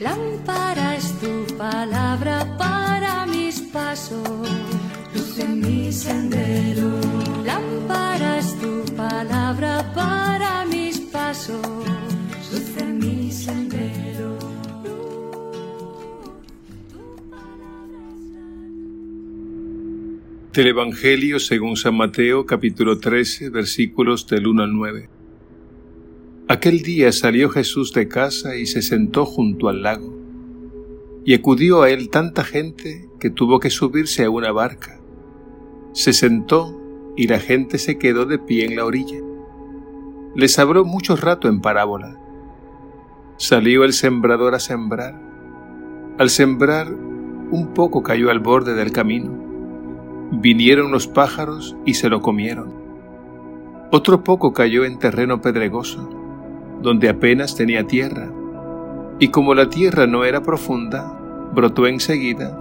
Lámpara es tu palabra para mis pasos, luz en mi sendero. Lámpara es tu palabra para mis pasos, luz en mi sendero. Del Evangelio según San Mateo capítulo 13 versículos del 1 al 9. Aquel día salió Jesús de casa y se sentó junto al lago. Y acudió a él tanta gente que tuvo que subirse a una barca. Se sentó y la gente se quedó de pie en la orilla. Les habló mucho rato en parábola. Salió el sembrador a sembrar. Al sembrar, un poco cayó al borde del camino Vinieron los pájaros y se lo comieron. Otro poco cayó en terreno pedregoso, donde apenas tenía tierra, y como la tierra no era profunda, brotó enseguida,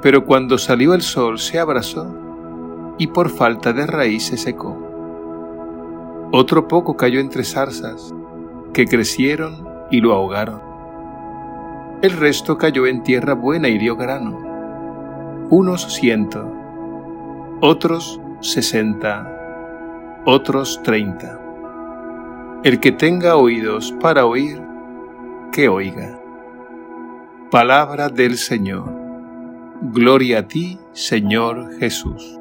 pero cuando salió el sol se abrazó y por falta de raíz se secó. Otro poco cayó entre zarzas, que crecieron y lo ahogaron. El resto cayó en tierra buena y dio grano, unos ciento, otros sesenta, otros treinta. El que tenga oídos para oír, que oiga. Palabra del Señor. Gloria a ti, Señor Jesús.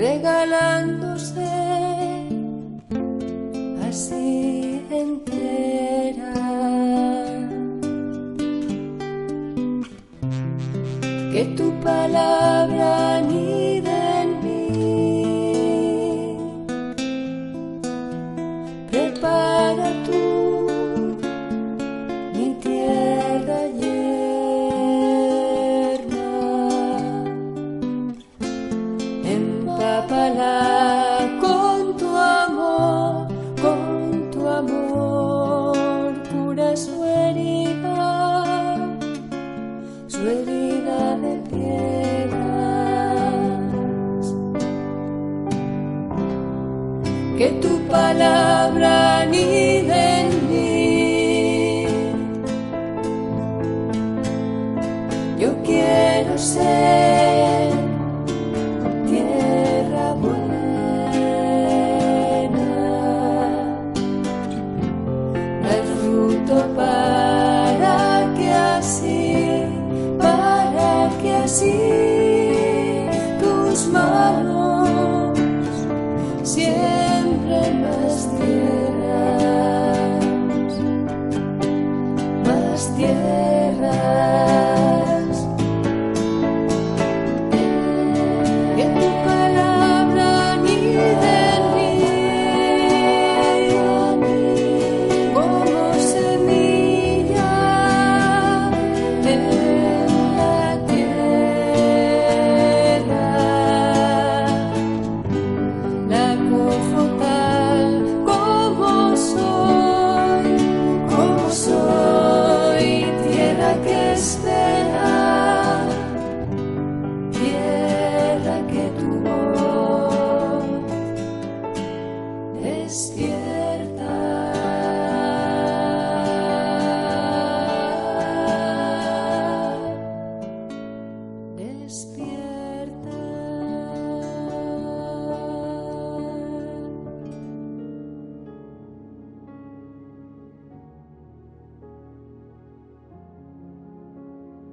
Regalándose así entera. que tu palabra anida en mí. Prepara de. Que tu palabra anide en mí. Yo quiero ser never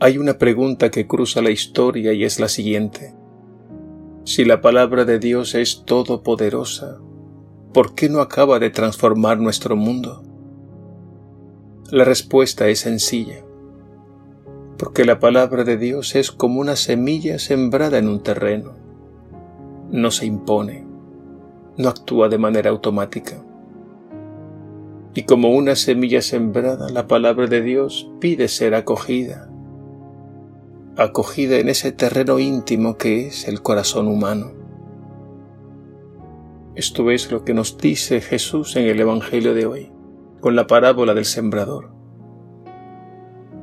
Hay una pregunta que cruza la historia y es la siguiente. Si la palabra de Dios es todopoderosa, ¿por qué no acaba de transformar nuestro mundo? La respuesta es sencilla, porque la palabra de Dios es como una semilla sembrada en un terreno. No se impone, no actúa de manera automática. Y como una semilla sembrada, la palabra de Dios pide ser acogida, acogida en ese terreno íntimo que es el corazón humano. Esto es lo que nos dice Jesús en el Evangelio de hoy, con la parábola del sembrador.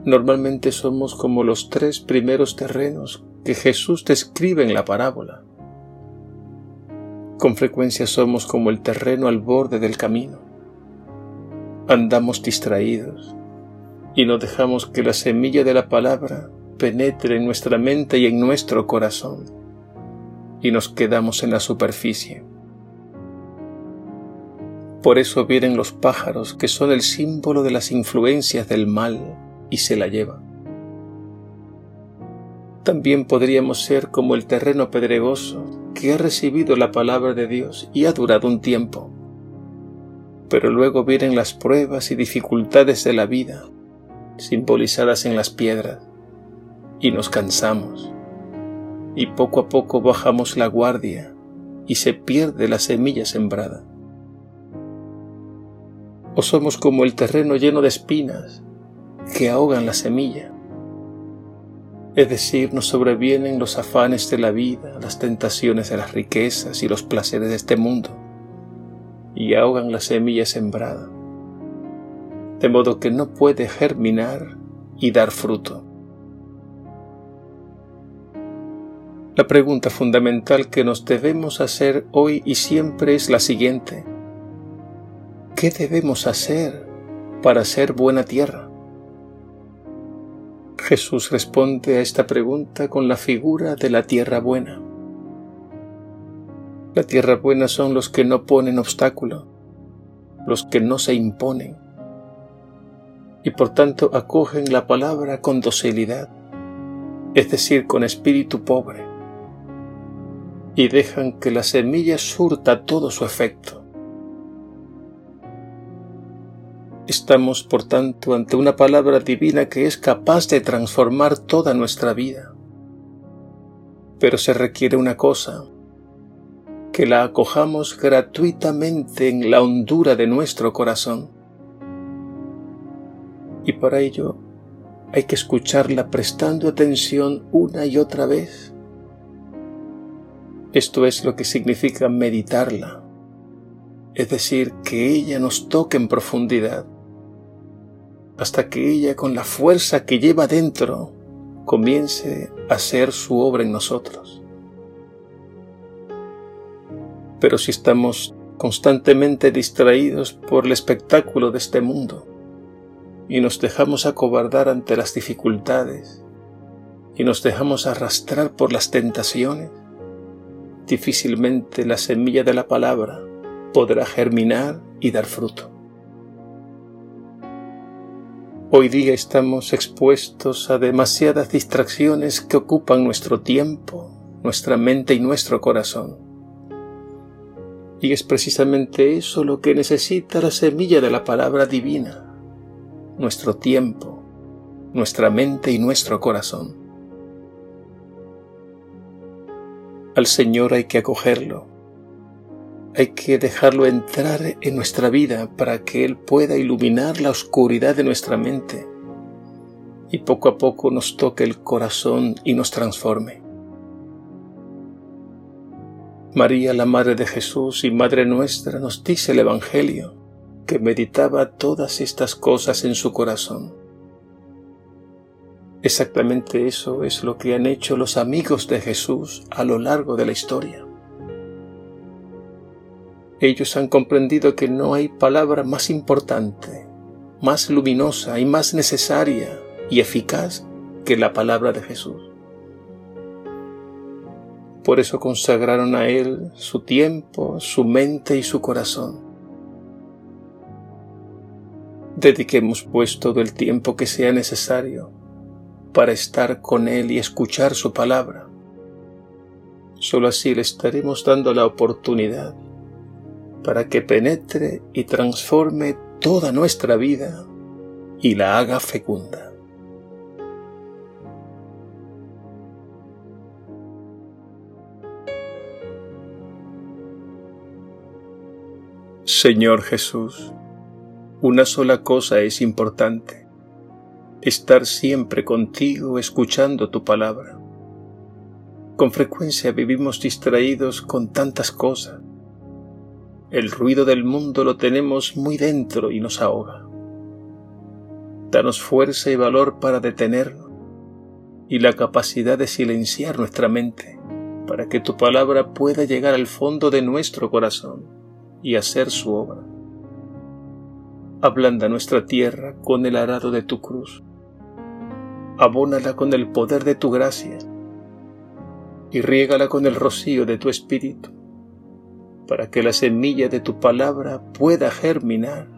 Normalmente somos como los tres primeros terrenos que Jesús describe en la parábola. Con frecuencia somos como el terreno al borde del camino. Andamos distraídos y no dejamos que la semilla de la palabra penetre en nuestra mente y en nuestro corazón y nos quedamos en la superficie. Por eso vienen los pájaros, que son el símbolo de las influencias del mal, y se la llevan. También podríamos ser como el terreno pedregoso que ha recibido la palabra de Dios y ha durado un tiempo. Pero luego vienen las pruebas y dificultades de la vida, simbolizadas en las piedras, y nos cansamos, y poco a poco bajamos la guardia y se pierde la semilla sembrada o somos como el terreno lleno de espinas que ahogan la semilla. Es decir, nos sobrevienen los afanes de la vida, las tentaciones de las riquezas y los placeres de este mundo, y ahogan la semilla sembrada, de modo que no puede germinar y dar fruto. La pregunta fundamental que nos debemos hacer hoy y siempre es la siguiente. ¿Qué debemos hacer para ser buena tierra? Jesús responde a esta pregunta con la figura de la tierra buena. La tierra buena son los que no ponen obstáculo, los que no se imponen, y por tanto acogen la palabra con docilidad, es decir, con espíritu pobre, y dejan que la semilla surta todo su efecto. Estamos, por tanto, ante una palabra divina que es capaz de transformar toda nuestra vida. Pero se requiere una cosa, que la acojamos gratuitamente en la hondura de nuestro corazón. Y para ello hay que escucharla prestando atención una y otra vez. Esto es lo que significa meditarla, es decir, que ella nos toque en profundidad hasta que ella con la fuerza que lleva dentro comience a hacer su obra en nosotros. Pero si estamos constantemente distraídos por el espectáculo de este mundo y nos dejamos acobardar ante las dificultades y nos dejamos arrastrar por las tentaciones, difícilmente la semilla de la palabra podrá germinar y dar fruto. Hoy día estamos expuestos a demasiadas distracciones que ocupan nuestro tiempo, nuestra mente y nuestro corazón. Y es precisamente eso lo que necesita la semilla de la palabra divina, nuestro tiempo, nuestra mente y nuestro corazón. Al Señor hay que acogerlo, hay que dejarlo entrar en nuestra vida para que Él pueda iluminar la oscuridad de nuestra mente y poco a poco nos toque el corazón y nos transforme. María, la Madre de Jesús y Madre nuestra, nos dice el Evangelio que meditaba todas estas cosas en su corazón. Exactamente eso es lo que han hecho los amigos de Jesús a lo largo de la historia. Ellos han comprendido que no hay palabra más importante, más luminosa y más necesaria y eficaz que la palabra de Jesús. Por eso consagraron a Él su tiempo, su mente y su corazón. Dediquemos pues todo el tiempo que sea necesario para estar con Él y escuchar su palabra. Solo así le estaremos dando la oportunidad para que penetre y transforme toda nuestra vida y la haga fecunda. Señor Jesús, una sola cosa es importante, estar siempre contigo escuchando tu palabra. Con frecuencia vivimos distraídos con tantas cosas. El ruido del mundo lo tenemos muy dentro y nos ahoga. Danos fuerza y valor para detenernos y la capacidad de silenciar nuestra mente para que tu palabra pueda llegar al fondo de nuestro corazón y hacer su obra. Ablanda nuestra tierra con el arado de tu cruz. Abónala con el poder de tu gracia y riégala con el rocío de tu espíritu, para que la semilla de tu palabra pueda germinar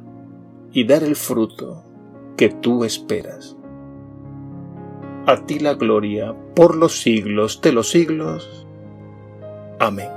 y dar el fruto que tú esperas. A ti la gloria por los siglos de los siglos. Amén.